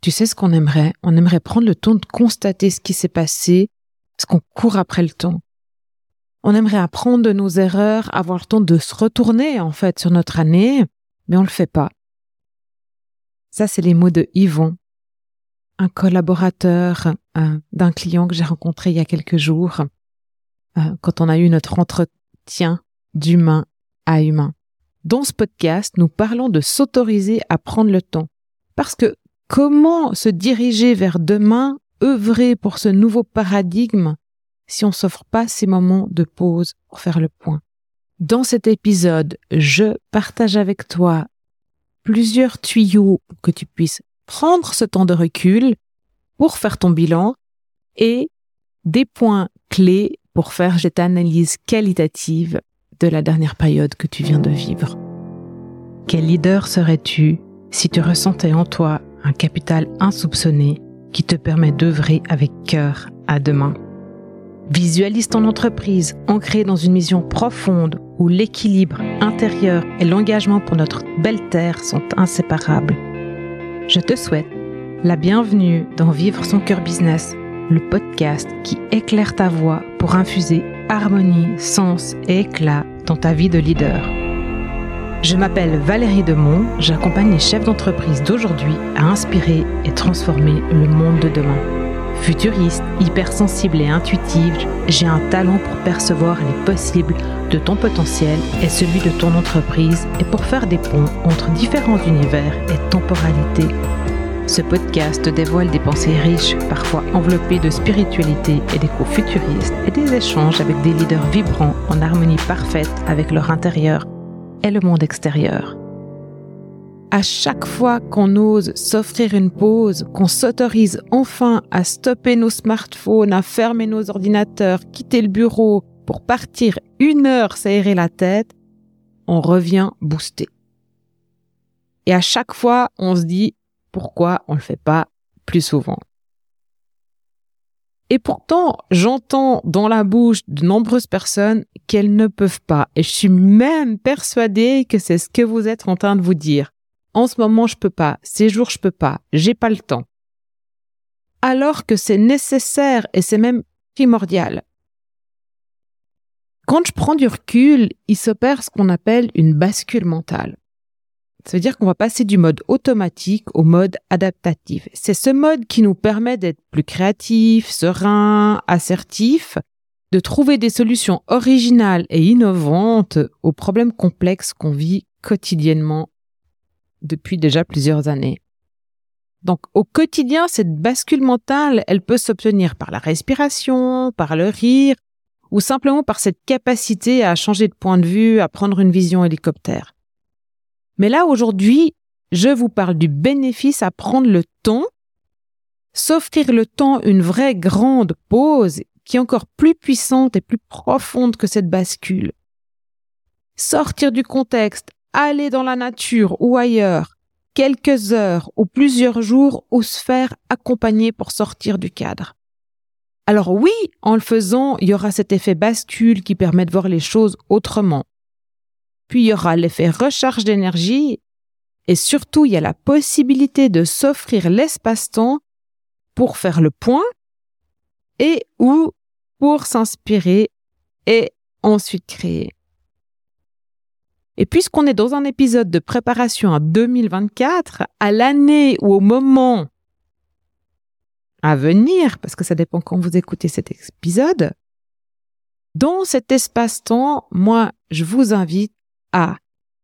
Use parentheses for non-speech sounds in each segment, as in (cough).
tu sais ce qu'on aimerait? On aimerait prendre le temps de constater ce qui s'est passé, parce qu'on court après le temps. On aimerait apprendre de nos erreurs, avoir le temps de se retourner en fait sur notre année, mais on le fait pas. Ça, c'est les mots de Yvon, un collaborateur euh, d'un client que j'ai rencontré il y a quelques jours, euh, quand on a eu notre entretien d'humain à humain. Dans ce podcast, nous parlons de s'autoriser à prendre le temps. Parce que comment se diriger vers demain, œuvrer pour ce nouveau paradigme, si on s'offre pas ces moments de pause pour faire le point? Dans cet épisode, je partage avec toi plusieurs tuyaux pour que tu puisses prendre ce temps de recul pour faire ton bilan et des points clés pour faire cette analyse qualitative de la dernière période que tu viens de vivre. Quel leader serais-tu si tu ressentais en toi un capital insoupçonné qui te permet d'œuvrer avec cœur à demain Visualise ton entreprise ancrée dans une mission profonde où l'équilibre intérieur et l'engagement pour notre belle terre sont inséparables. Je te souhaite la bienvenue dans Vivre son cœur business, le podcast qui éclaire ta voix pour infuser harmonie, sens et éclat dans ta vie de leader. Je m'appelle Valérie Demont, j'accompagne les chefs d'entreprise d'aujourd'hui à inspirer et transformer le monde de demain. Futuriste, hypersensible et intuitive, j'ai un talent pour percevoir les possibles de ton potentiel et celui de ton entreprise et pour faire des ponts entre différents univers et temporalités. Ce podcast dévoile des pensées riches, parfois enveloppées de spiritualité et d'échos futuristes et des échanges avec des leaders vibrants en harmonie parfaite avec leur intérieur et le monde extérieur à chaque fois qu'on ose s'offrir une pause, qu'on s'autorise enfin à stopper nos smartphones, à fermer nos ordinateurs, quitter le bureau pour partir une heure s'aérer la tête, on revient boosté. Et à chaque fois, on se dit pourquoi on le fait pas plus souvent? Et pourtant, j'entends dans la bouche de nombreuses personnes qu'elles ne peuvent pas. Et je suis même persuadée que c'est ce que vous êtes en train de vous dire en ce moment je peux pas, ces jours je peux pas, j'ai pas le temps. Alors que c'est nécessaire et c'est même primordial. Quand je prends du recul, il s'opère ce qu'on appelle une bascule mentale. Ça veut dire qu'on va passer du mode automatique au mode adaptatif. C'est ce mode qui nous permet d'être plus créatif, serein, assertif, de trouver des solutions originales et innovantes aux problèmes complexes qu'on vit quotidiennement depuis déjà plusieurs années. Donc au quotidien, cette bascule mentale, elle peut s'obtenir par la respiration, par le rire, ou simplement par cette capacité à changer de point de vue, à prendre une vision hélicoptère. Mais là, aujourd'hui, je vous parle du bénéfice à prendre le temps, s'offrir le temps, une vraie grande pause qui est encore plus puissante et plus profonde que cette bascule. Sortir du contexte, aller dans la nature ou ailleurs, quelques heures ou plusieurs jours ou se faire accompagner pour sortir du cadre. Alors oui, en le faisant, il y aura cet effet bascule qui permet de voir les choses autrement. Puis il y aura l'effet recharge d'énergie et surtout il y a la possibilité de s'offrir l'espace-temps pour faire le point et ou pour s'inspirer et ensuite créer. Et puisqu'on est dans un épisode de préparation à 2024, à l'année ou au moment à venir, parce que ça dépend quand vous écoutez cet épisode, dans cet espace-temps, moi, je vous invite à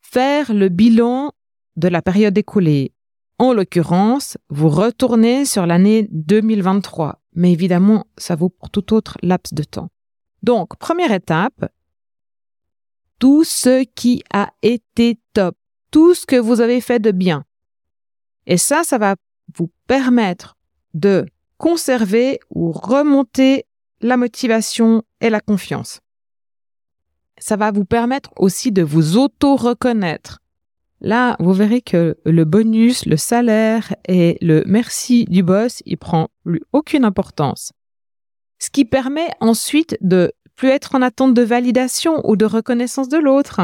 faire le bilan de la période écoulée. En l'occurrence, vous retournez sur l'année 2023, mais évidemment, ça vaut pour tout autre laps de temps. Donc, première étape, tout ce qui a été top, tout ce que vous avez fait de bien. Et ça, ça va vous permettre de conserver ou remonter la motivation et la confiance. Ça va vous permettre aussi de vous auto-reconnaître. Là, vous verrez que le bonus, le salaire et le merci du boss, il prend plus aucune importance. Ce qui permet ensuite de plus être en attente de validation ou de reconnaissance de l'autre,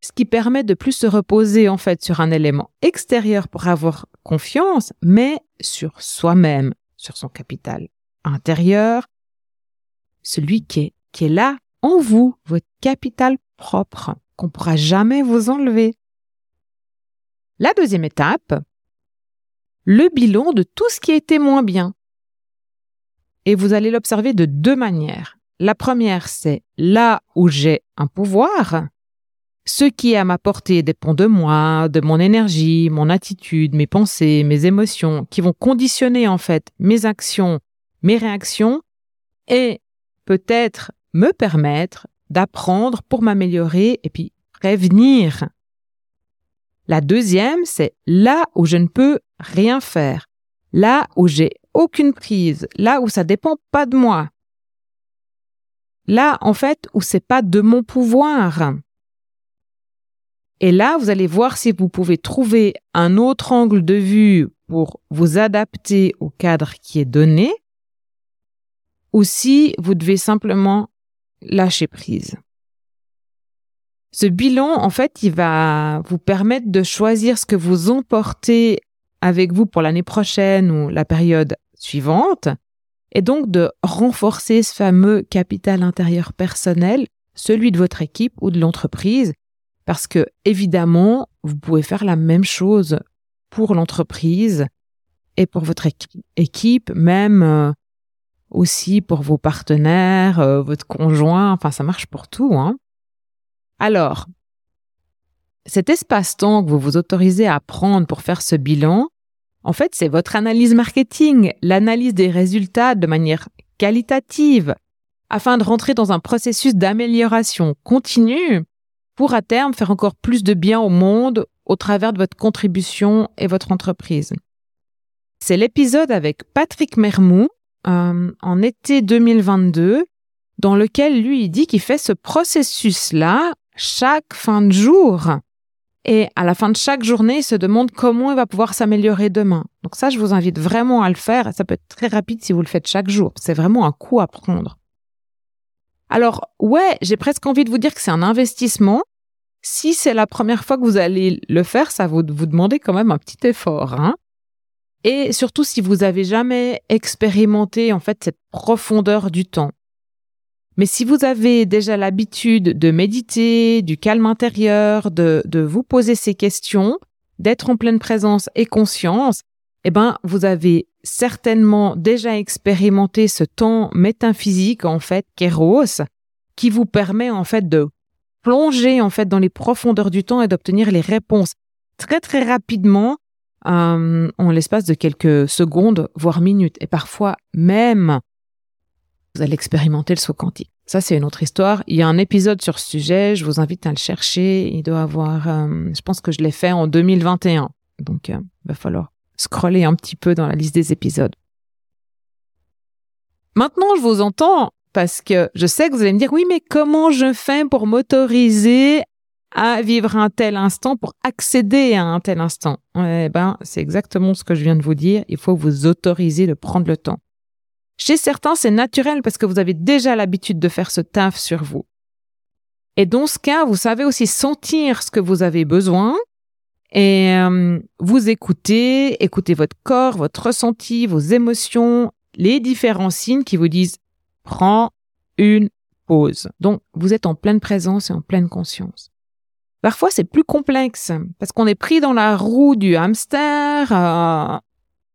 ce qui permet de plus se reposer en fait sur un élément extérieur pour avoir confiance, mais sur soi-même, sur son capital intérieur, celui qui est, qui est là en vous, votre capital propre, qu'on pourra jamais vous enlever. La deuxième étape, le bilan de tout ce qui a été moins bien. Et vous allez l'observer de deux manières. La première, c'est là où j'ai un pouvoir. Ce qui est à ma portée dépend de moi, de mon énergie, mon attitude, mes pensées, mes émotions, qui vont conditionner en fait mes actions, mes réactions, et peut-être me permettre d'apprendre pour m'améliorer et puis prévenir. La deuxième, c'est là où je ne peux rien faire, là où j'ai aucune prise, là où ça dépend pas de moi. Là, en fait, où c'est pas de mon pouvoir. Et là, vous allez voir si vous pouvez trouver un autre angle de vue pour vous adapter au cadre qui est donné, ou si vous devez simplement lâcher prise. Ce bilan, en fait, il va vous permettre de choisir ce que vous emportez avec vous pour l'année prochaine ou la période suivante, et donc de renforcer ce fameux capital intérieur personnel, celui de votre équipe ou de l'entreprise, parce que évidemment, vous pouvez faire la même chose pour l'entreprise et pour votre équipe, même euh, aussi pour vos partenaires, euh, votre conjoint, enfin ça marche pour tout. Hein. Alors, cet espace-temps que vous vous autorisez à prendre pour faire ce bilan, en fait, c'est votre analyse marketing, l'analyse des résultats de manière qualitative, afin de rentrer dans un processus d'amélioration continue pour à terme faire encore plus de bien au monde au travers de votre contribution et votre entreprise. C'est l'épisode avec Patrick Mermou euh, en été 2022 dans lequel lui il dit qu'il fait ce processus-là chaque fin de jour et à la fin de chaque journée, il se demande comment il va pouvoir s'améliorer demain. Donc ça, je vous invite vraiment à le faire. Ça peut être très rapide si vous le faites chaque jour. C'est vraiment un coup à prendre. Alors, ouais, j'ai presque envie de vous dire que c'est un investissement. Si c'est la première fois que vous allez le faire, ça va vous demander quand même un petit effort. Hein et surtout si vous avez jamais expérimenté en fait cette profondeur du temps. Mais si vous avez déjà l'habitude de méditer, du calme intérieur, de, de vous poser ces questions, d'être en pleine présence et conscience, eh ben, vous avez certainement déjà expérimenté ce temps métaphysique, en fait, kéros, qui vous permet, en fait, de plonger, en fait, dans les profondeurs du temps et d'obtenir les réponses très, très rapidement, euh, en l'espace de quelques secondes, voire minutes. Et parfois, même vous allez expérimenter le saut quantique. Ça, c'est une autre histoire. Il y a un épisode sur ce sujet. Je vous invite à le chercher. Il doit avoir, euh, je pense que je l'ai fait en 2021. Donc, euh, il va falloir scroller un petit peu dans la liste des épisodes. Maintenant, je vous entends parce que je sais que vous allez me dire, oui, mais comment je fais pour m'autoriser à vivre un tel instant, pour accéder à un tel instant? Eh ben, c'est exactement ce que je viens de vous dire. Il faut vous autoriser de prendre le temps. Chez certains, c'est naturel parce que vous avez déjà l'habitude de faire ce taf sur vous. Et dans ce cas, vous savez aussi sentir ce que vous avez besoin et euh, vous écoutez, écoutez votre corps, votre ressenti, vos émotions, les différents signes qui vous disent prends une pause. Donc, vous êtes en pleine présence et en pleine conscience. Parfois, c'est plus complexe parce qu'on est pris dans la roue du hamster. Euh,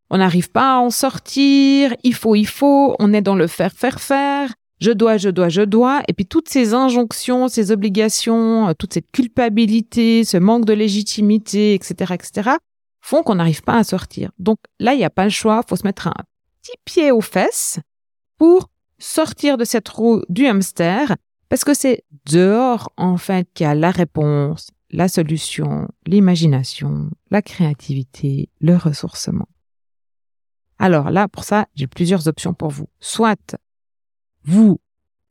on n'arrive pas à en sortir, il faut, il faut, on est dans le faire, faire, faire, je dois, je dois, je dois, et puis toutes ces injonctions, ces obligations, euh, toute cette culpabilité, ce manque de légitimité, etc., etc., font qu'on n'arrive pas à sortir. Donc là, il n'y a pas le choix, faut se mettre un petit pied aux fesses pour sortir de cette roue du hamster, parce que c'est dehors, en fait, qu'il y a la réponse, la solution, l'imagination, la créativité, le ressourcement. Alors là, pour ça, j'ai plusieurs options pour vous. Soit vous,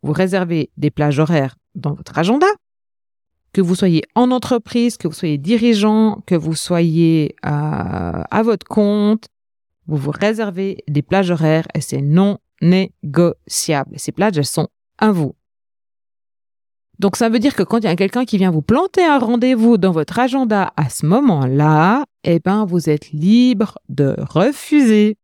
vous réservez des plages horaires dans votre agenda, que vous soyez en entreprise, que vous soyez dirigeant, que vous soyez euh, à votre compte, vous vous réservez des plages horaires et c'est non négociable. Ces plages, elles sont à vous. Donc ça veut dire que quand il y a quelqu'un qui vient vous planter un rendez-vous dans votre agenda à ce moment-là, eh ben vous êtes libre de refuser.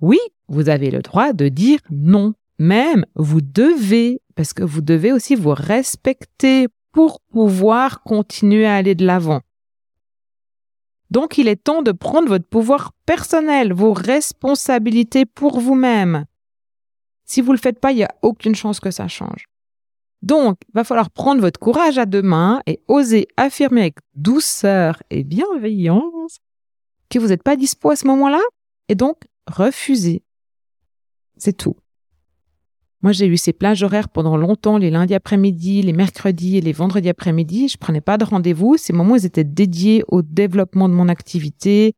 Oui, vous avez le droit de dire non. Même vous devez, parce que vous devez aussi vous respecter pour pouvoir continuer à aller de l'avant. Donc il est temps de prendre votre pouvoir personnel, vos responsabilités pour vous-même. Si vous ne le faites pas, il n'y a aucune chance que ça change. Donc, va falloir prendre votre courage à deux mains et oser affirmer avec douceur et bienveillance que vous n'êtes pas dispo à ce moment-là et donc refuser. C'est tout. Moi, j'ai eu ces plages horaires pendant longtemps, les lundis après-midi, les mercredis et les vendredis après-midi. Je prenais pas de rendez-vous. Ces moments, ils étaient dédiés au développement de mon activité,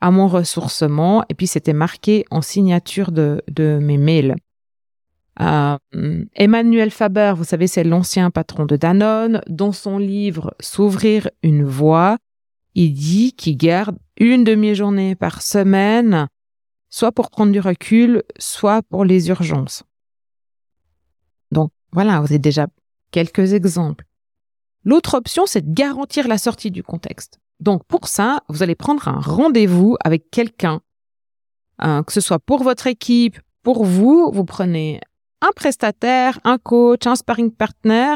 à mon ressourcement, et puis c'était marqué en signature de, de mes mails. Euh, Emmanuel Faber, vous savez, c'est l'ancien patron de Danone, dans son livre S'ouvrir une voie, il dit qu'il garde une demi-journée par semaine, soit pour prendre du recul, soit pour les urgences. Donc voilà, vous avez déjà quelques exemples. L'autre option, c'est de garantir la sortie du contexte. Donc pour ça, vous allez prendre un rendez-vous avec quelqu'un, euh, que ce soit pour votre équipe, pour vous, vous prenez un prestataire, un coach, un sparring partner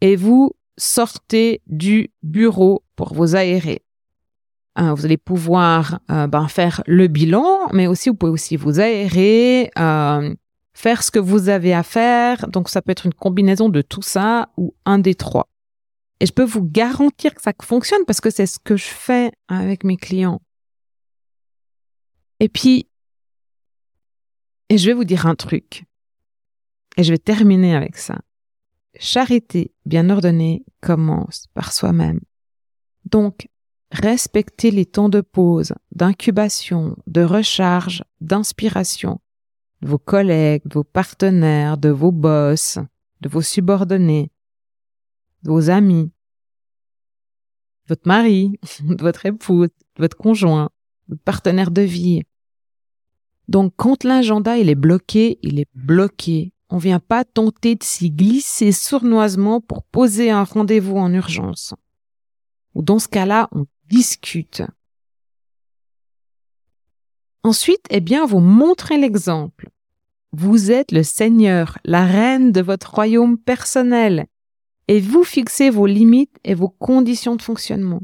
et vous sortez du bureau pour vous aérer. Euh, vous allez pouvoir euh, ben, faire le bilan, mais aussi vous pouvez aussi vous aérer, euh, faire ce que vous avez à faire. Donc ça peut être une combinaison de tout ça ou un des trois. Et je peux vous garantir que ça fonctionne parce que c'est ce que je fais avec mes clients. Et puis, et je vais vous dire un truc. Et je vais terminer avec ça. Charité bien ordonnée commence par soi-même. Donc, respectez les temps de pause, d'incubation, de recharge, d'inspiration de vos collègues, de vos partenaires, de vos boss, de vos subordonnés, de vos amis, de votre mari, (laughs) de votre épouse, de votre conjoint, de votre partenaire de vie. Donc, quand l'agenda il est bloqué, il est bloqué on vient pas tenter de s'y glisser sournoisement pour poser un rendez-vous en urgence. Ou dans ce cas-là, on discute. Ensuite, eh bien, vous montrez l'exemple. Vous êtes le seigneur, la reine de votre royaume personnel, et vous fixez vos limites et vos conditions de fonctionnement.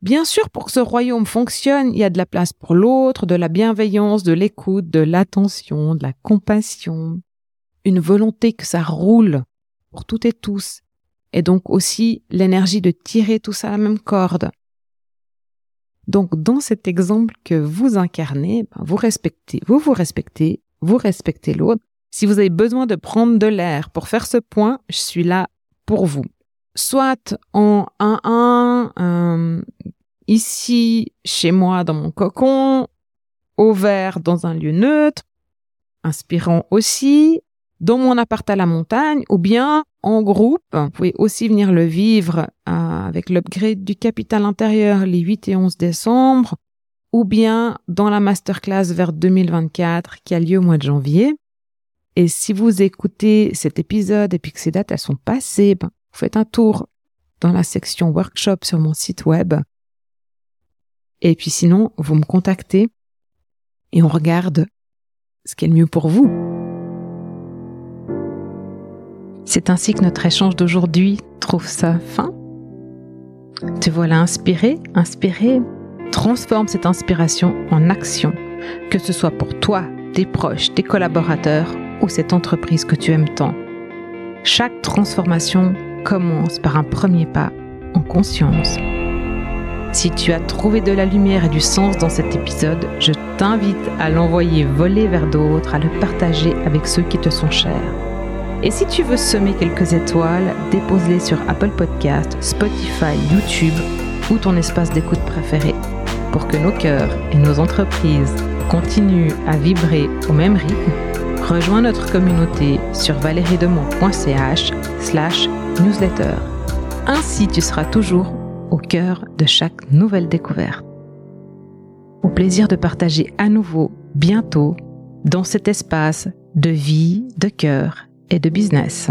Bien sûr, pour que ce royaume fonctionne, il y a de la place pour l'autre, de la bienveillance, de l'écoute, de l'attention, de la compassion, une volonté que ça roule pour toutes et tous, et donc aussi l'énergie de tirer tout ça à la même corde. Donc dans cet exemple que vous incarnez, ben, vous respectez, vous vous respectez, vous respectez l'autre. Si vous avez besoin de prendre de l'air pour faire ce point, je suis là pour vous. Soit en 1-1, euh, ici, chez moi, dans mon cocon, au vert, dans un lieu neutre, inspirant aussi, dans mon appart à la montagne ou bien en groupe. Vous pouvez aussi venir le vivre euh, avec l'upgrade du capital intérieur les 8 et 11 décembre ou bien dans la masterclass vers 2024 qui a lieu au mois de janvier. Et si vous écoutez cet épisode et puis que ces dates elles sont passées, ben, vous faites un tour dans la section workshop sur mon site web. Et puis sinon, vous me contactez et on regarde ce qui est le mieux pour vous. C'est ainsi que notre échange d'aujourd'hui trouve sa fin. Te voilà inspiré, inspiré. Transforme cette inspiration en action, que ce soit pour toi, tes proches, tes collaborateurs ou cette entreprise que tu aimes tant. Chaque transformation commence par un premier pas en conscience. Si tu as trouvé de la lumière et du sens dans cet épisode, je t'invite à l'envoyer voler vers d'autres, à le partager avec ceux qui te sont chers. Et si tu veux semer quelques étoiles, dépose-les sur Apple Podcast, Spotify, YouTube ou ton espace d'écoute préféré pour que nos cœurs et nos entreprises continuent à vibrer au même rythme. Rejoins notre communauté sur valeriedemont.ch slash newsletter. Ainsi, tu seras toujours au cœur de chaque nouvelle découverte. Au plaisir de partager à nouveau bientôt dans cet espace de vie, de cœur et de business.